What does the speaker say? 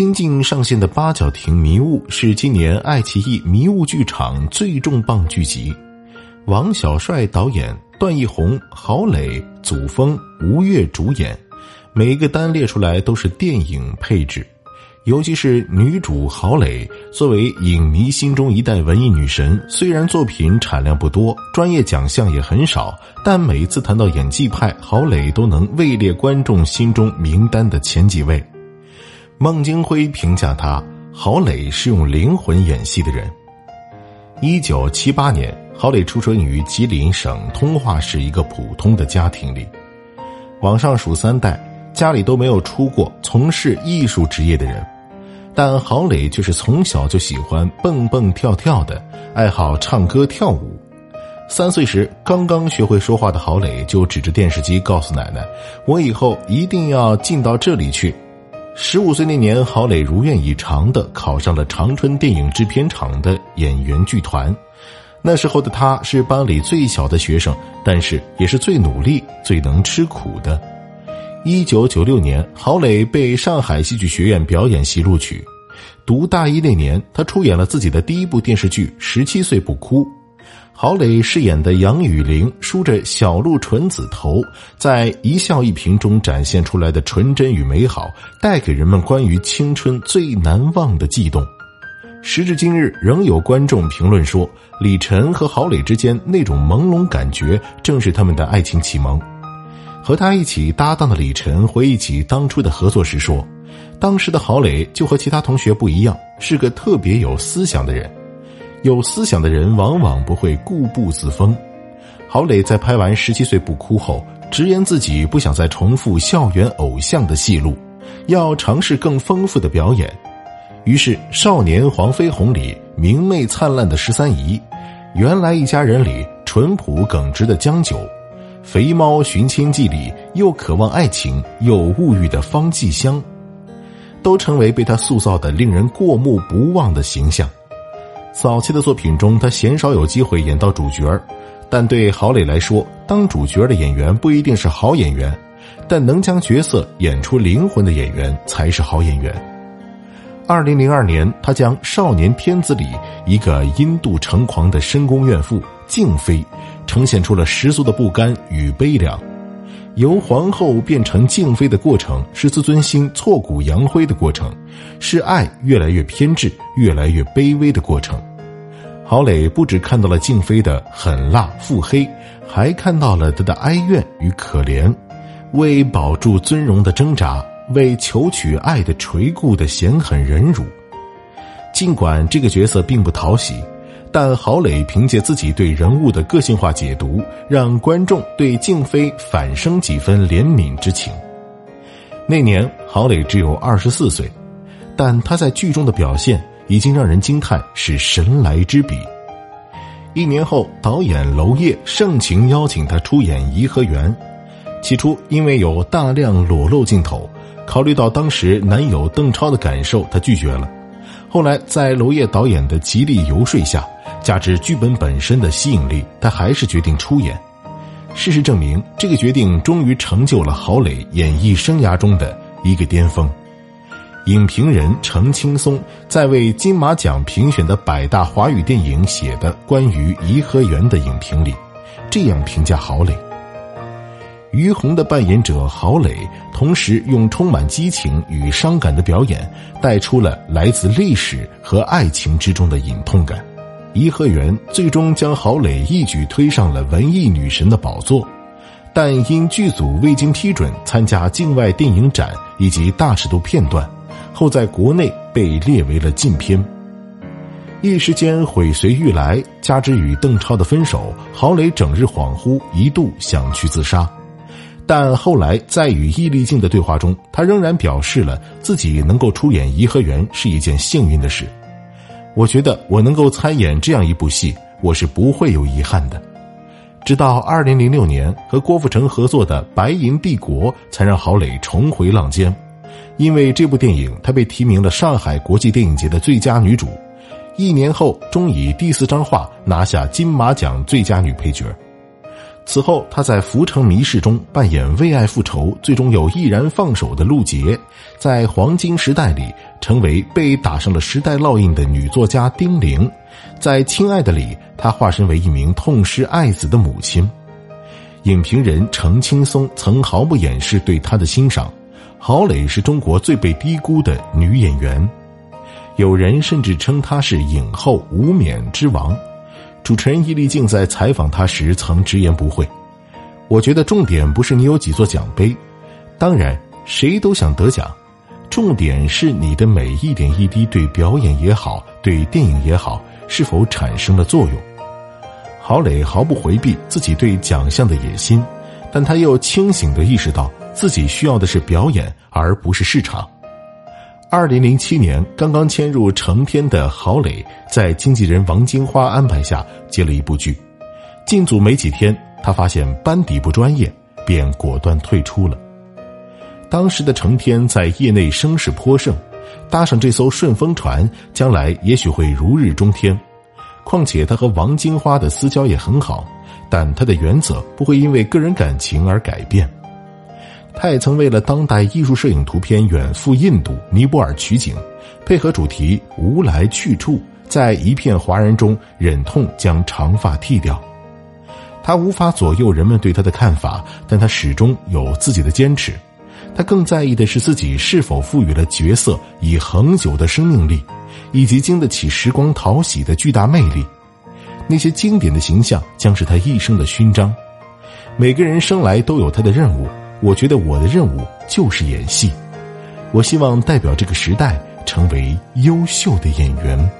新近上线的《八角亭迷雾》是今年爱奇艺迷雾剧场最重磅剧集，王小帅导演，段奕宏、郝蕾、祖峰、吴越主演，每一个单列出来都是电影配置。尤其是女主郝蕾，作为影迷心中一代文艺女神，虽然作品产量不多，专业奖项也很少，但每一次谈到演技派，郝蕾都能位列观众心中名单的前几位。孟京辉评价他：“郝蕾是用灵魂演戏的人。”一九七八年，郝蕾出生于吉林省通化市一个普通的家庭里，往上数三代，家里都没有出过从事艺术职业的人，但郝蕾却是从小就喜欢蹦蹦跳跳的，爱好唱歌跳舞。三岁时，刚刚学会说话的郝蕾就指着电视机告诉奶奶：“我以后一定要进到这里去。”十五岁那年，郝蕾如愿以偿的考上了长春电影制片厂的演员剧团。那时候的他是班里最小的学生，但是也是最努力、最能吃苦的。一九九六年，郝蕾被上海戏剧学院表演系录取。读大一那年，他出演了自己的第一部电视剧《十七岁不哭》。郝蕾饰演的杨雨玲梳着小鹿纯子头，在一笑一颦中展现出来的纯真与美好，带给人们关于青春最难忘的悸动。时至今日，仍有观众评论说，李晨和郝蕾之间那种朦胧感觉，正是他们的爱情启蒙。和他一起搭档的李晨回忆起当初的合作时说，当时的郝蕾就和其他同学不一样，是个特别有思想的人。有思想的人往往不会固步自封。郝蕾在拍完《十七岁不哭》后，直言自己不想再重复校园偶像的戏路，要尝试更丰富的表演。于是，《少年黄飞鸿》里明媚灿烂的十三姨，《原来一家人》里淳朴耿直的江九，《肥猫寻亲记》里又渴望爱情又物欲的方继香，都成为被他塑造的令人过目不忘的形象。早期的作品中，他鲜少有机会演到主角但对郝蕾来说，当主角的演员不一定是好演员，但能将角色演出灵魂的演员才是好演员。二零零二年，他将《少年天子》里一个阴度成狂的深宫怨妇静妃，呈现出了十足的不甘与悲凉。由皇后变成静妃的过程，是自尊心挫骨扬灰的过程，是爱越来越偏执、越来越卑微的过程。郝蕾不只看到了静妃的狠辣腹黑，还看到了她的哀怨与可怜，为保住尊荣的挣扎，为求取爱的垂顾的险狠忍辱。尽管这个角色并不讨喜。但郝蕾凭借自己对人物的个性化解读，让观众对静妃反生几分怜悯之情。那年郝蕾只有二十四岁，但她在剧中的表现已经让人惊叹是神来之笔。一年后，导演娄烨盛情邀请她出演《颐和园》，起初因为有大量裸露镜头，考虑到当时男友邓超的感受，她拒绝了。后来在娄烨导演的极力游说下。加之剧本本身的吸引力，他还是决定出演。事实证明，这个决定终于成就了郝蕾演艺生涯中的一个巅峰。影评人程青松在为金马奖评选的百大华语电影写的关于《颐和园》的影评里，这样评价郝蕾：于红的扮演者郝蕾，同时用充满激情与伤感的表演，带出了来自历史和爱情之中的隐痛感。颐和园最终将郝蕾一举推上了文艺女神的宝座，但因剧组未经批准参加境外电影展以及大尺度片段，后在国内被列为了禁片。一时间毁随欲来，加之与邓超的分手，郝蕾整日恍惚，一度想去自杀。但后来在与易立竞的对话中，他仍然表示了自己能够出演颐和园是一件幸运的事。我觉得我能够参演这样一部戏，我是不会有遗憾的。直到二零零六年和郭富城合作的《白银帝国》，才让郝蕾重回浪尖。因为这部电影，她被提名了上海国际电影节的最佳女主。一年后，终以第四张画拿下金马奖最佳女配角。此后，她在《浮城谜事》中扮演为爱复仇，最终又毅然放手的陆杰；在《黄金时代》里成为被打上了时代烙印的女作家丁玲。在《亲爱的》里，她化身为一名痛失爱子的母亲。影评人程青松曾毫不掩饰对她的欣赏。郝蕾是中国最被低估的女演员，有人甚至称她是影后无冕之王。主持人易立竞在采访他时曾直言不讳：“我觉得重点不是你有几座奖杯，当然谁都想得奖，重点是你的每一点一滴对表演也好，对电影也好，是否产生了作用。”郝蕾毫不回避自己对奖项的野心，但他又清醒地意识到。自己需要的是表演，而不是市场。二零零七年，刚刚迁入成天的郝蕾，在经纪人王金花安排下接了一部剧。进组没几天，他发现班底不专业，便果断退出了。当时的成天在业内声势颇盛，搭上这艘顺风船，将来也许会如日中天。况且他和王金花的私交也很好，但他的原则不会因为个人感情而改变。他也曾为了当代艺术摄影图片远赴印度、尼泊尔取景，配合主题无来去处，在一片哗然中忍痛将长发剃掉。他无法左右人们对他的看法，但他始终有自己的坚持。他更在意的是自己是否赋予了角色以恒久的生命力，以及经得起时光淘洗的巨大魅力。那些经典的形象将是他一生的勋章。每个人生来都有他的任务。我觉得我的任务就是演戏，我希望代表这个时代成为优秀的演员。